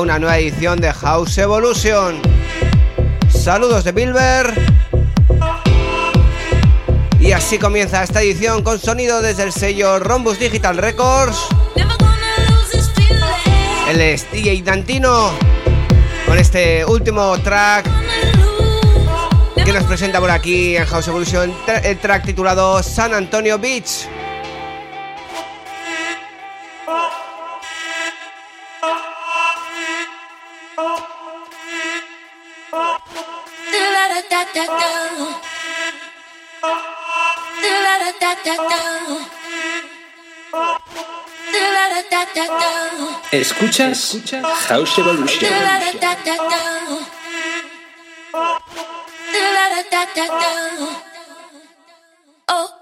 Una nueva edición de House Evolution. Saludos de Bilber. Y así comienza esta edición con sonido desde el sello Rombus Digital Records. El es DJ Dantino con este último track que nos presenta por aquí en House Evolution, el track titulado San Antonio Beach. Escuchas House Evolution. Oh.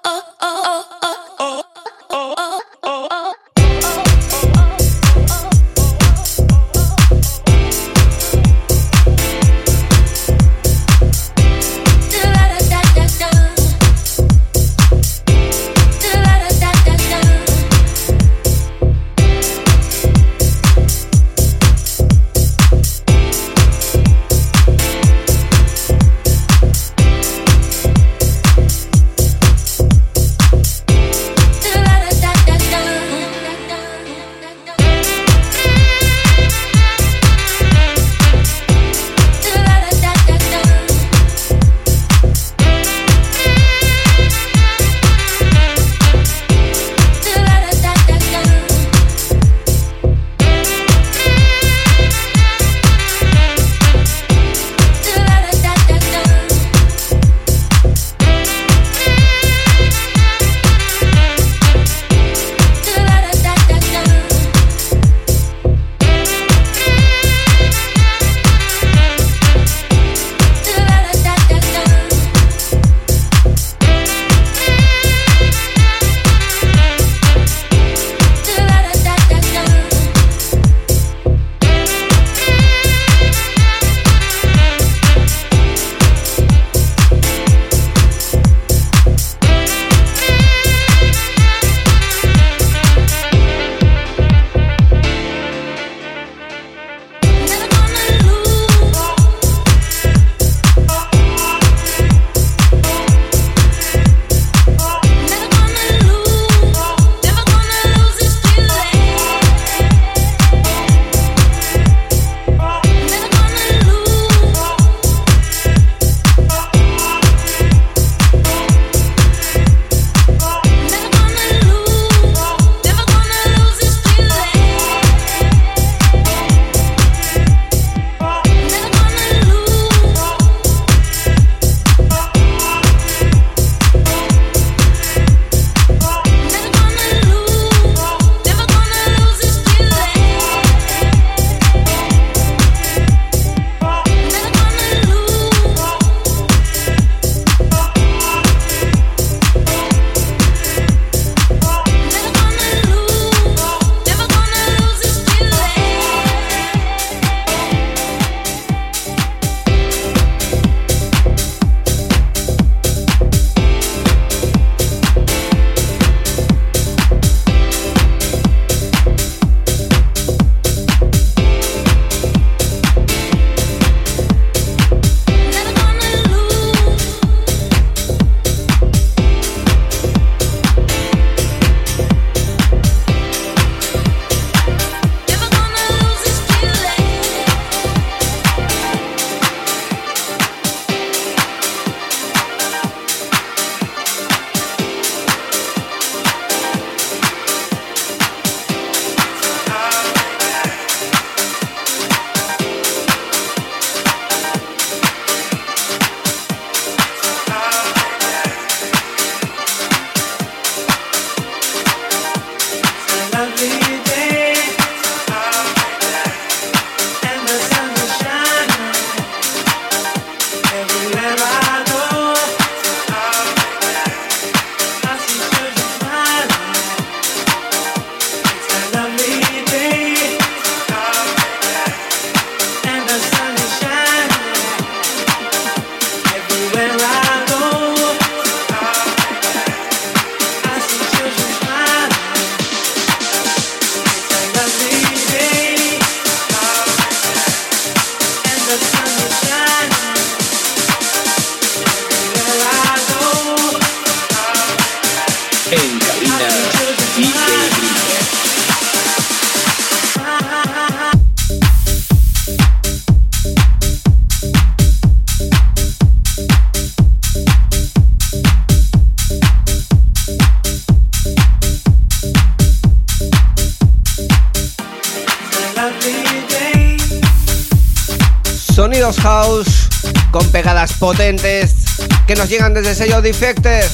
Nos llegan desde el sello Defected.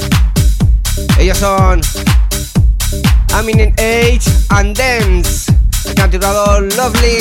Ellos son Aminin Age and Dance, el Lovely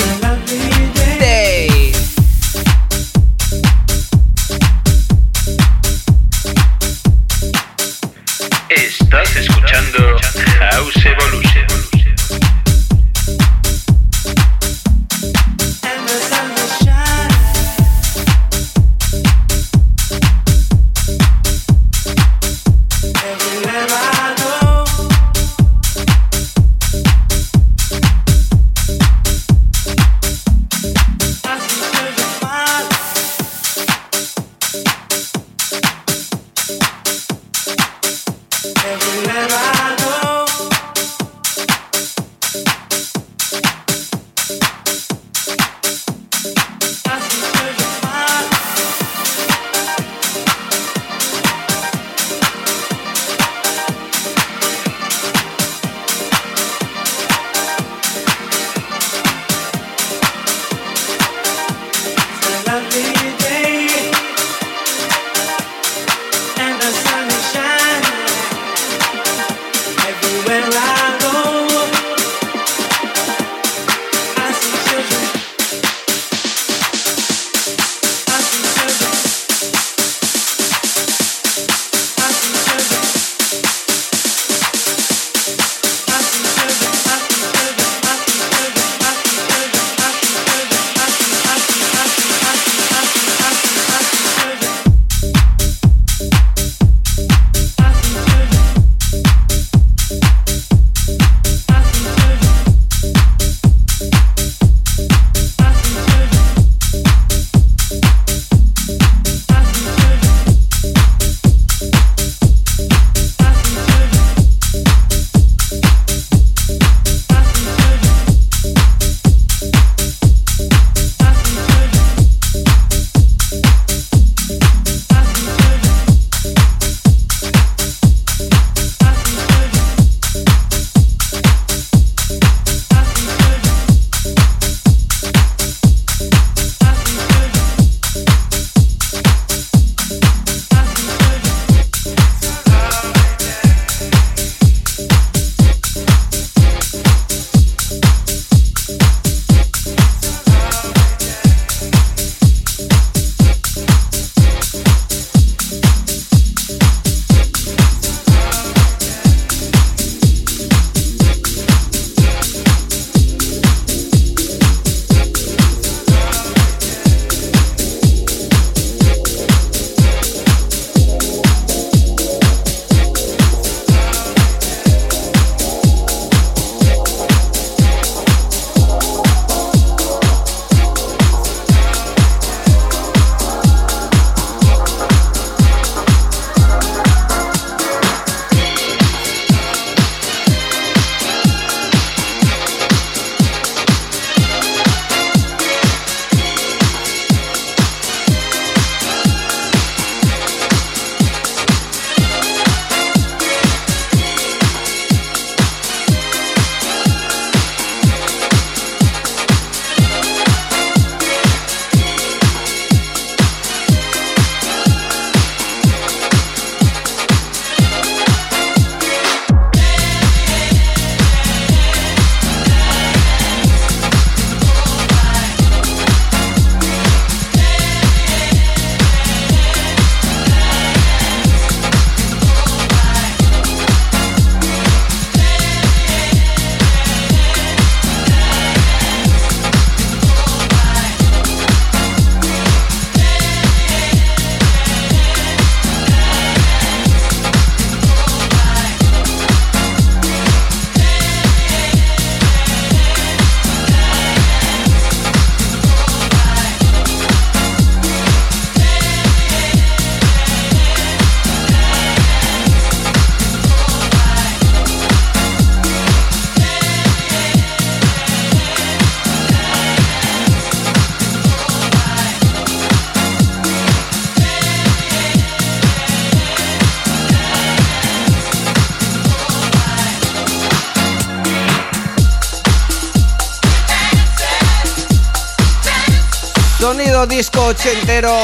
disco ochentero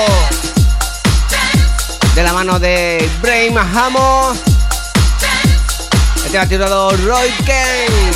de la mano de Brain Hamo. Este ha titulado Roy Kane.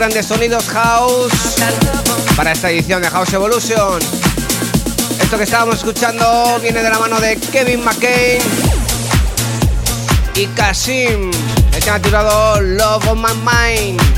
Grandes sonidos house para esta edición de House Evolution. Esto que estábamos escuchando viene de la mano de Kevin McCain y Kasim, el ha titulado Love on My Mind.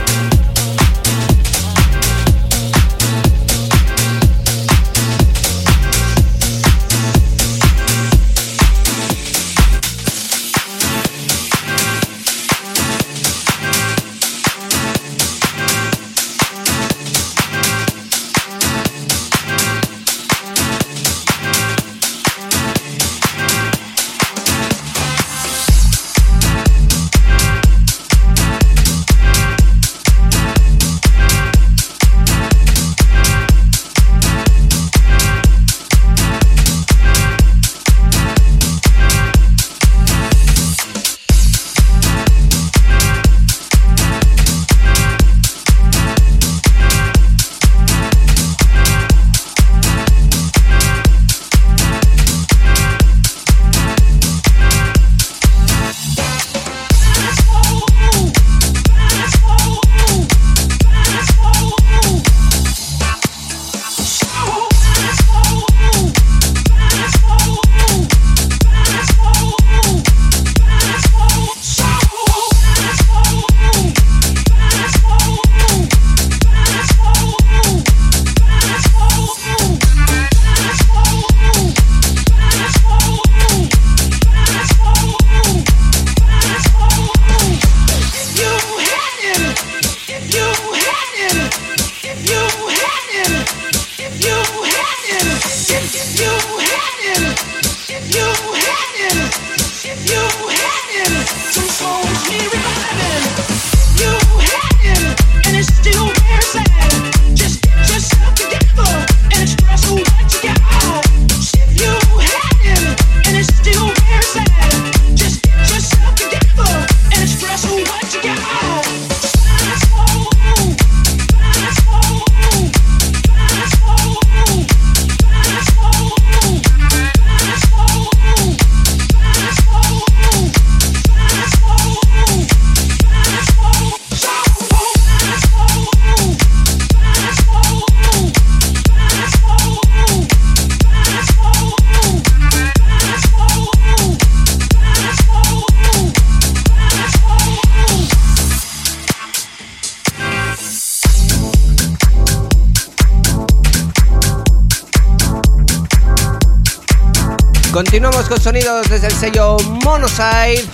Continuamos con sonidos desde el sello Monoside.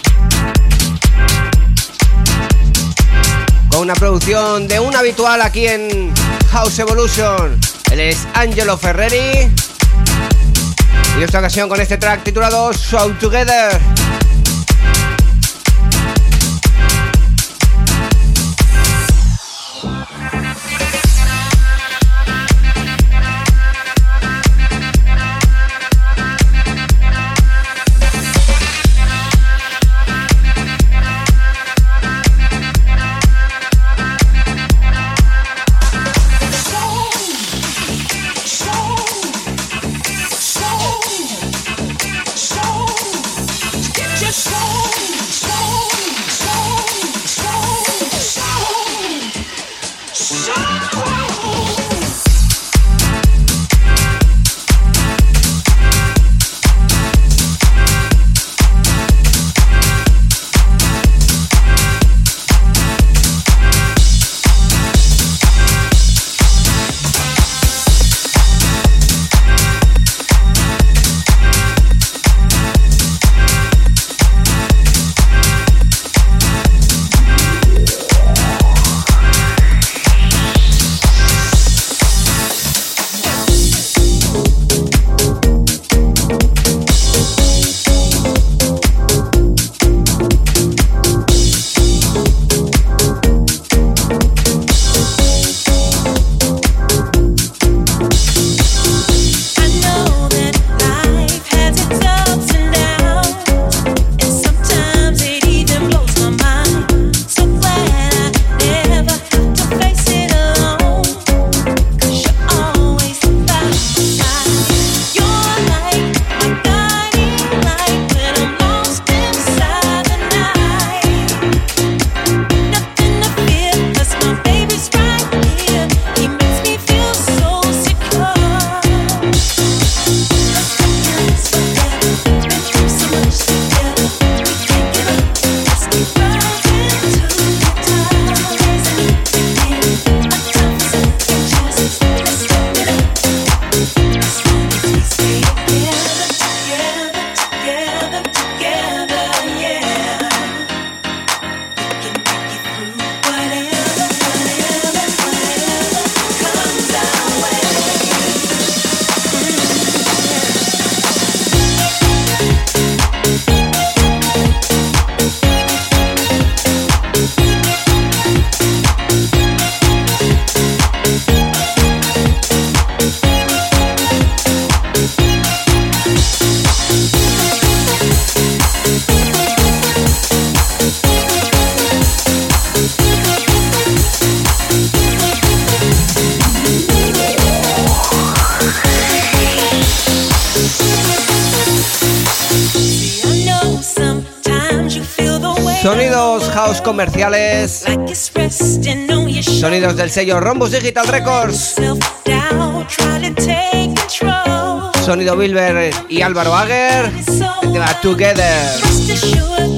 Con una producción de un habitual aquí en House Evolution. Él es Angelo Ferreri. Y esta ocasión con este track titulado Show Together. Sonidos house comerciales. Sonidos del sello Rombus Digital Records. Sonido Bilber y Álvaro Ager. Together.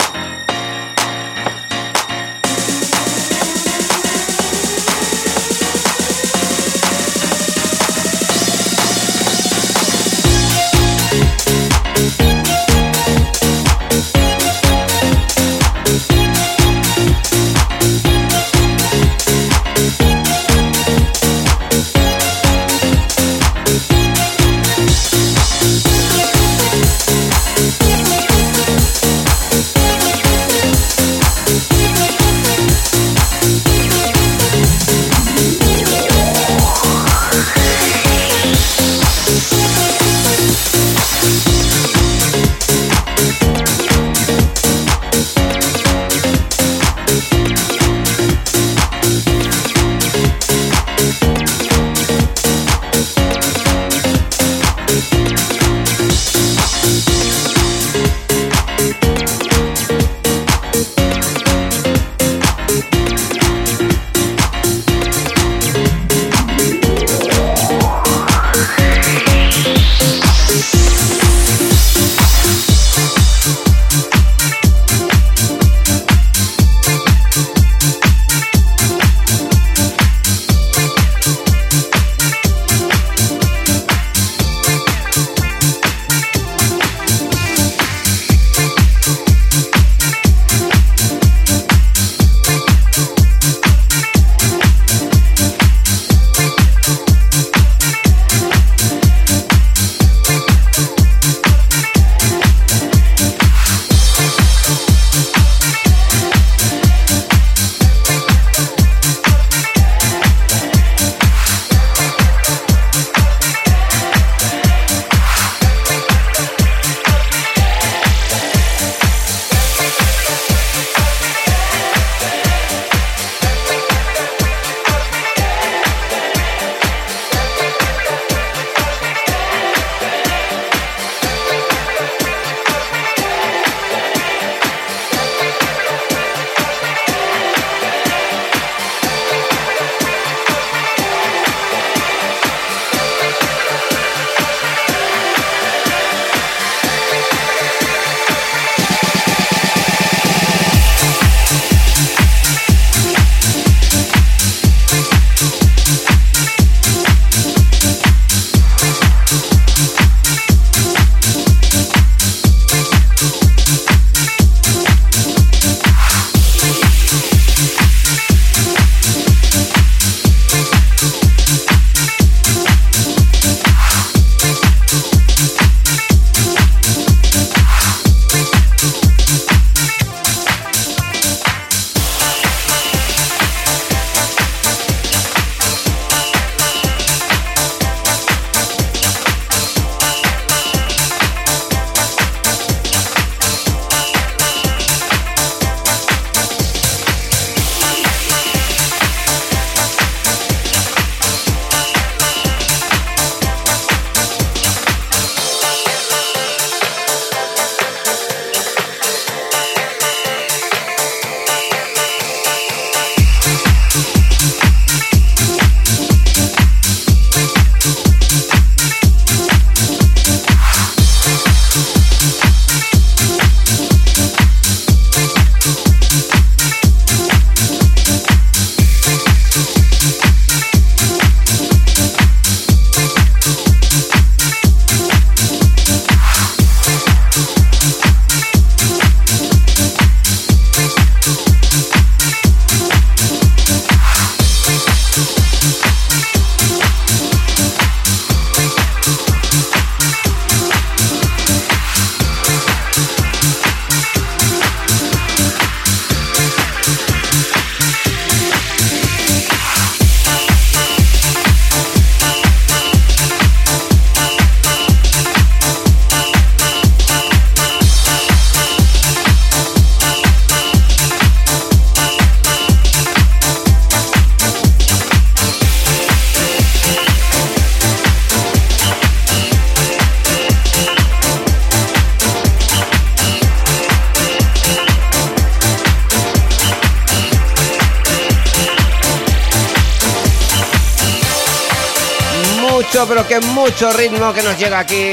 Mucho ritmo que nos llega aquí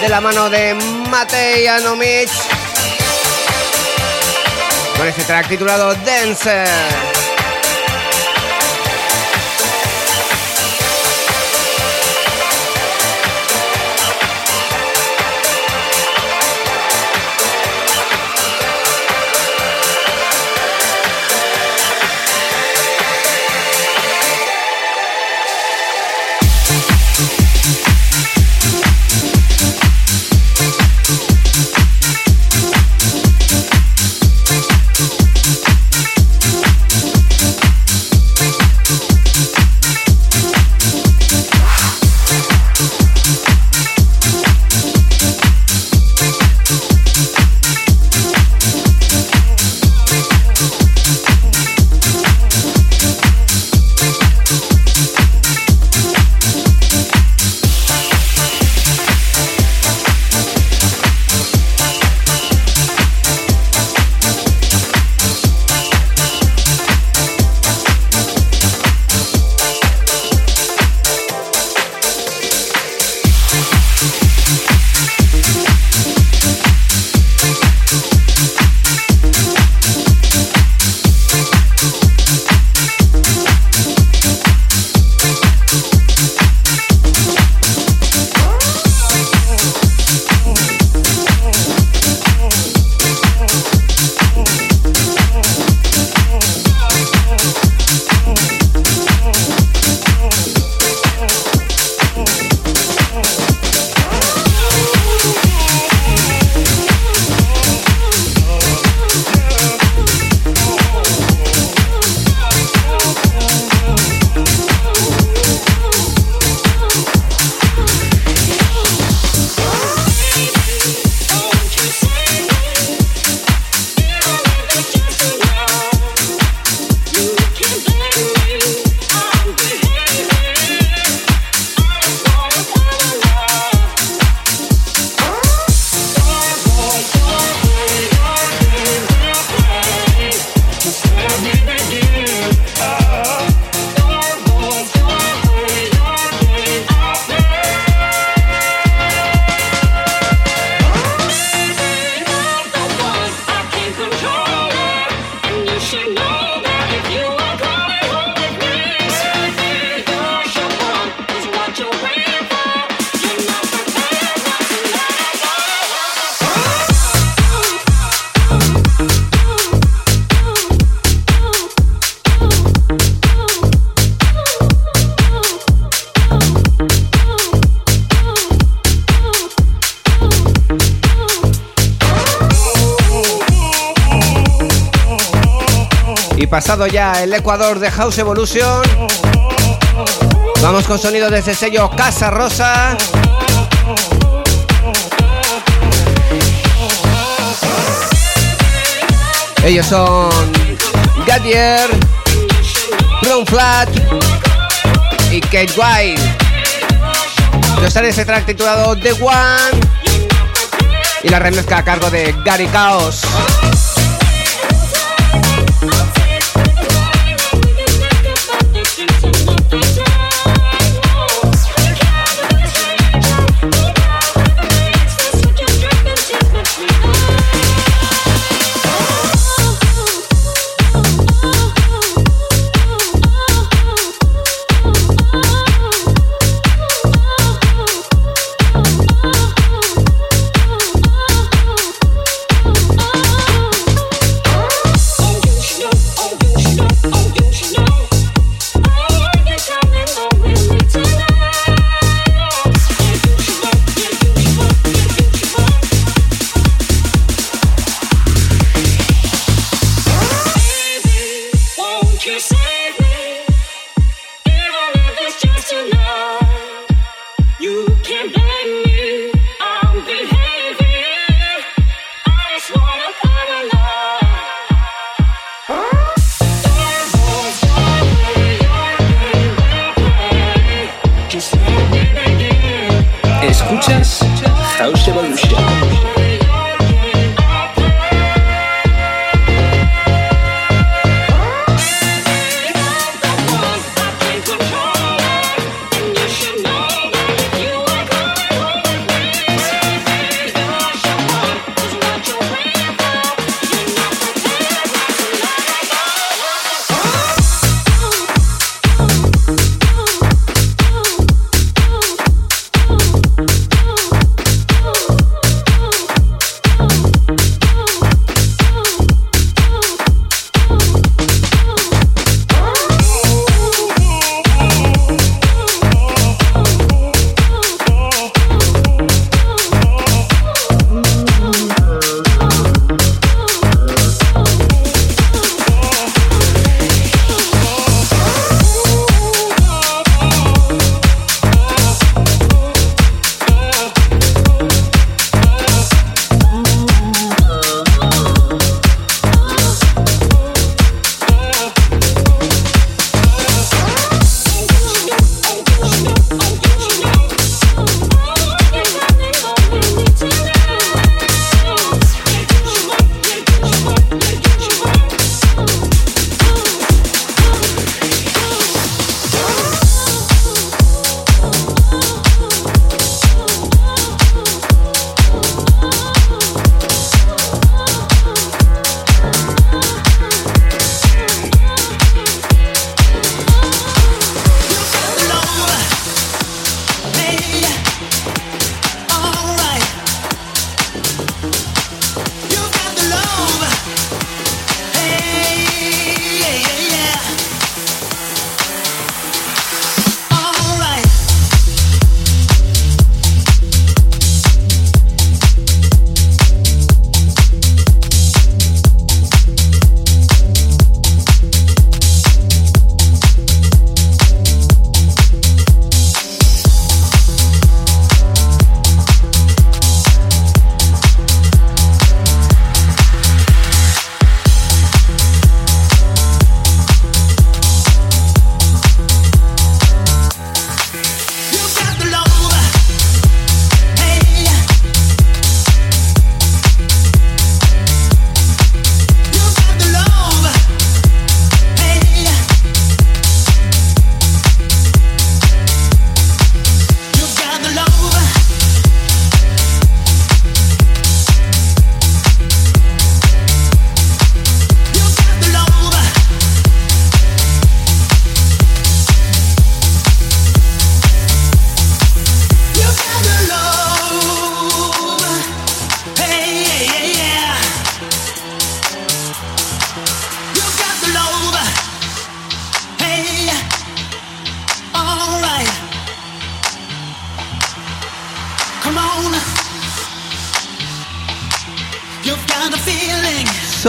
de la mano de Matei Anomich con este track titulado Dancer. Ya el Ecuador de House Evolution. Vamos con sonido desde sello Casa Rosa. Ellos son Gadier, Brown Flat y Kate White. Nos sale ese track titulado The One y la remezcla a cargo de Gary Chaos.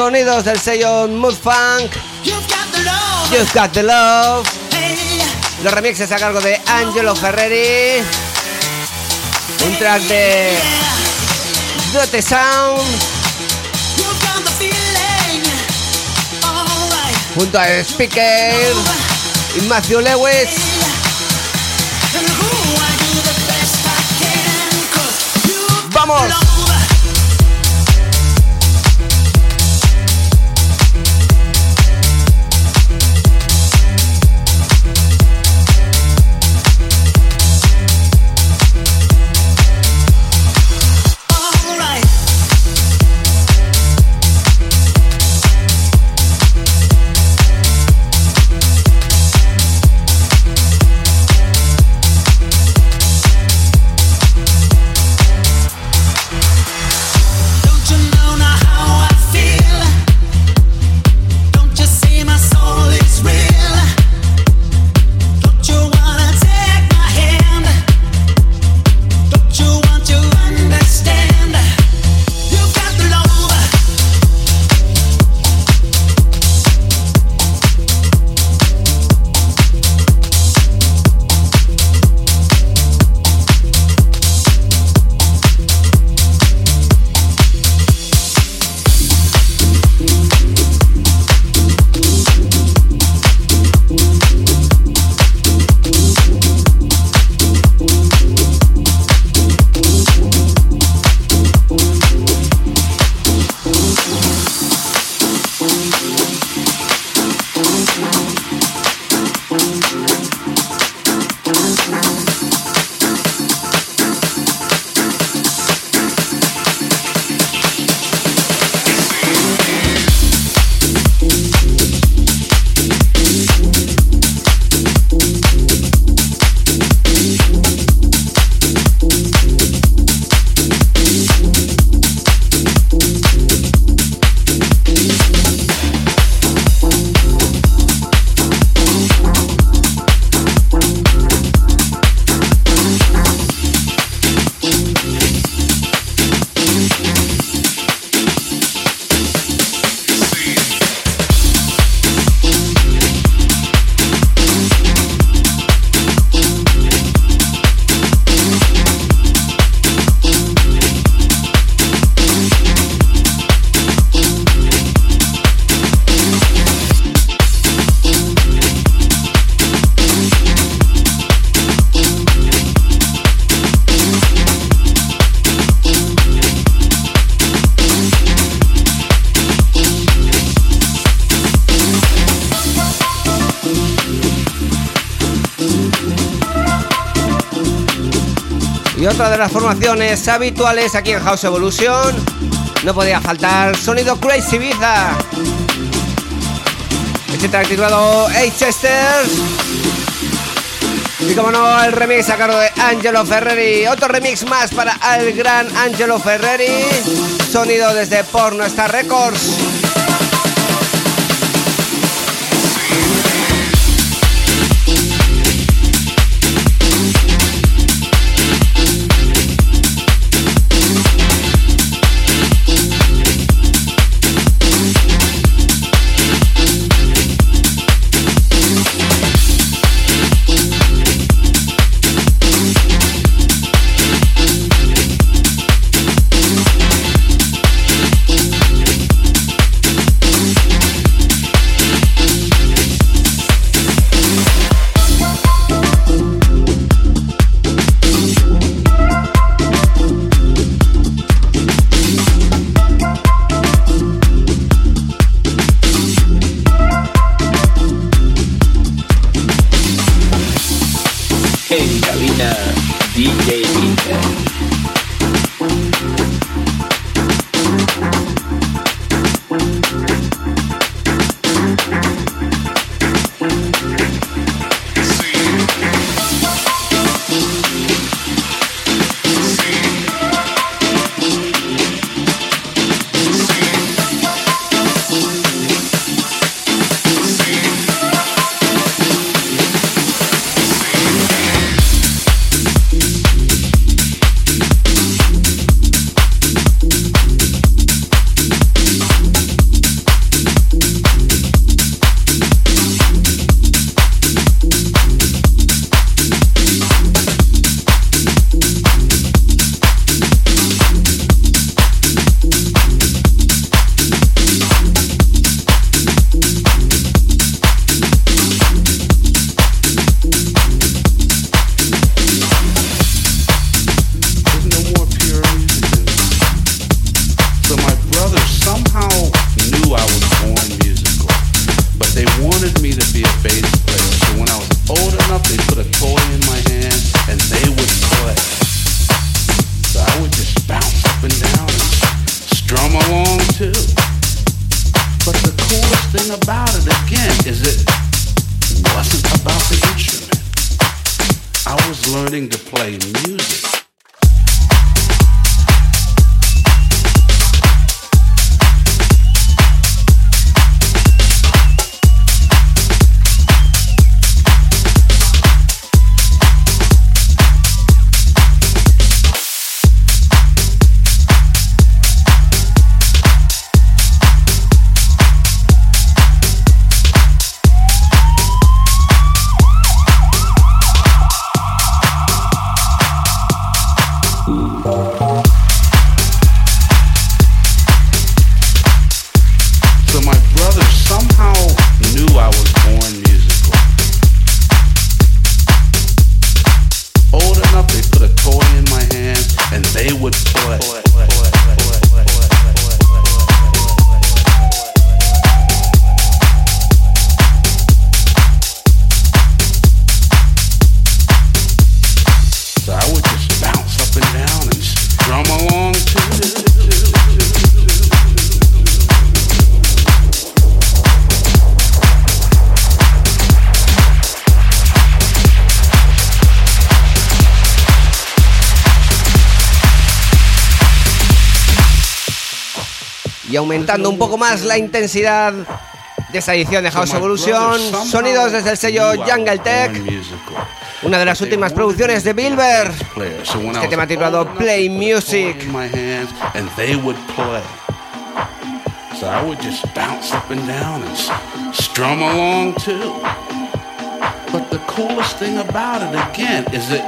Sonidos del sello Mood Funk. You've got the love. Los remixes a cargo de Angelo Ferreri. Un track de Dote Sound. Junto a Speaker y Matthew Lewis. ¡Vamos! Otra de las formaciones habituales aquí en House Evolution. No podía faltar sonido Crazy Ibiza. Este track titulado Hey Chester. Y como no, el remix a cargo de Angelo Ferreri. Otro remix más para el gran Angelo Ferreri. Sonido desde Porno Star Records. Aumentando un poco más la intensidad de esta edición de House Evolution. Sonidos desde el sello Jungle Tech. Una de las últimas producciones de Bilber. Este tema titulado Play Music. So I would just bounce up and down and strum along too. But the coolest thing about it again is it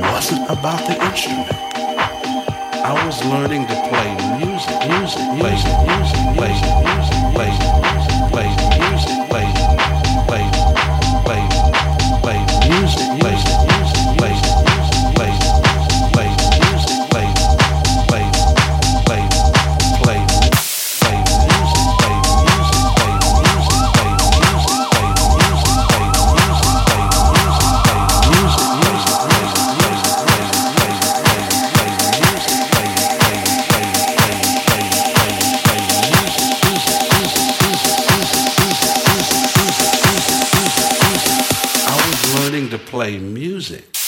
wasn't about the instrument. I was learning to play music, music, music, music, music, music, music, play, play music.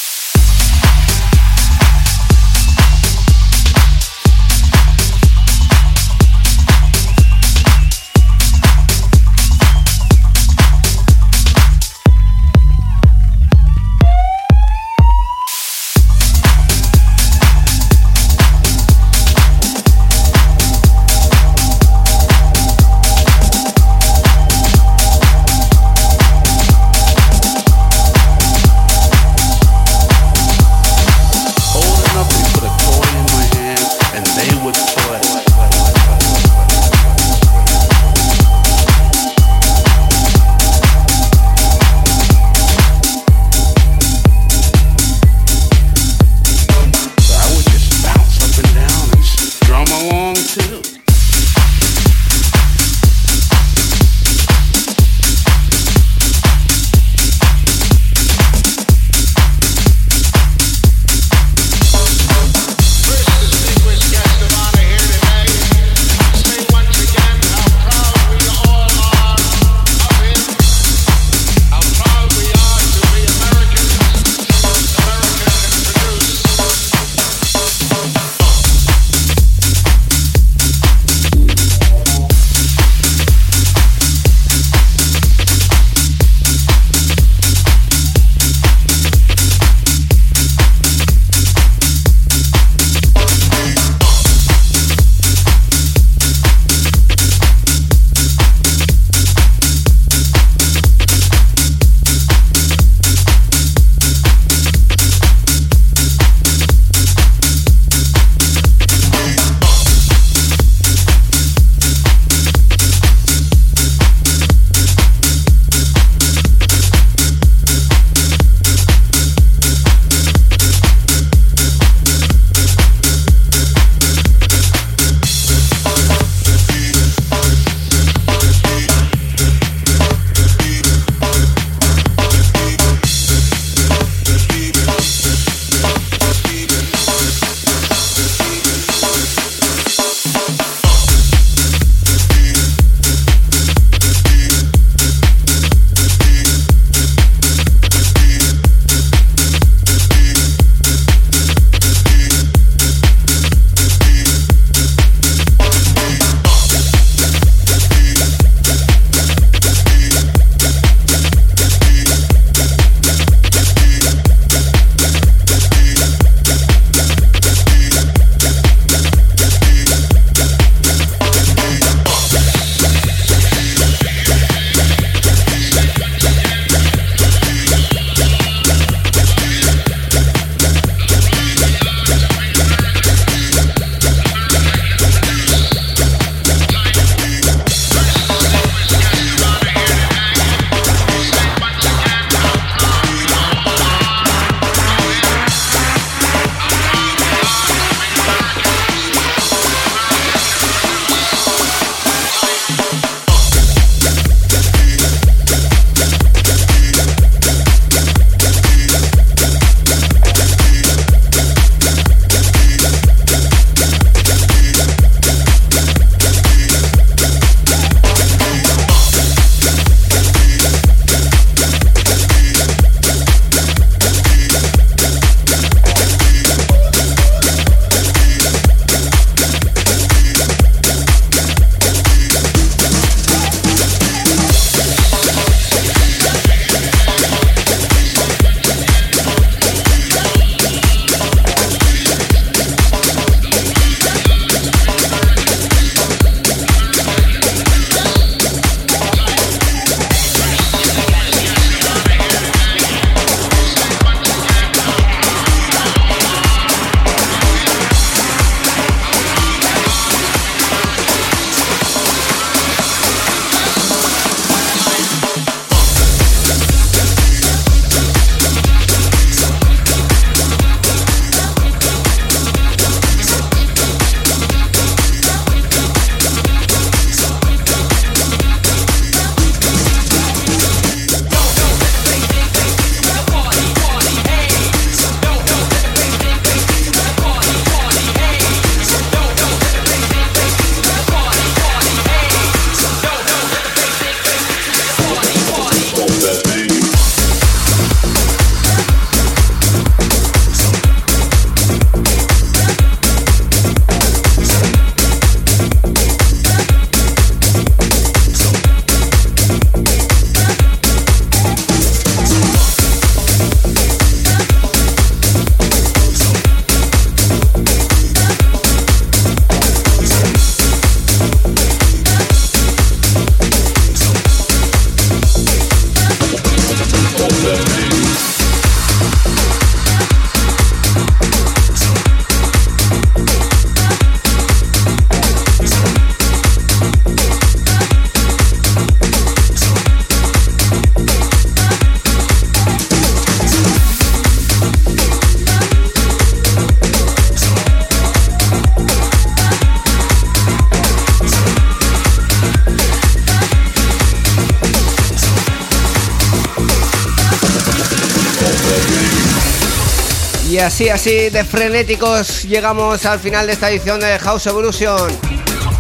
Así, así de frenéticos llegamos al final de esta edición de House Evolution.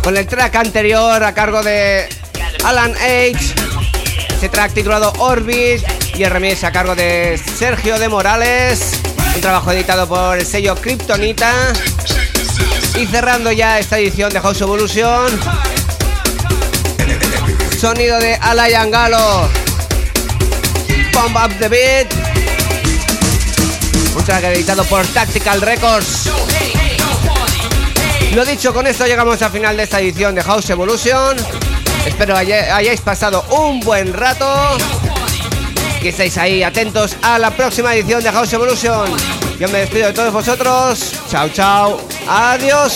Con el track anterior a cargo de Alan H. Ese track titulado Orbit y el remix a cargo de Sergio de Morales. Un trabajo editado por el sello Kryptonita. Y cerrando ya esta edición de House Evolution. Sonido de Alain Galo. Pump Up the Beat. Track editado por Tactical Records. Lo dicho, con esto llegamos al final de esta edición de House Evolution. Espero hayáis pasado un buen rato. Que estéis ahí atentos a la próxima edición de House Evolution. Yo me despido de todos vosotros. Chao, chao. Adiós.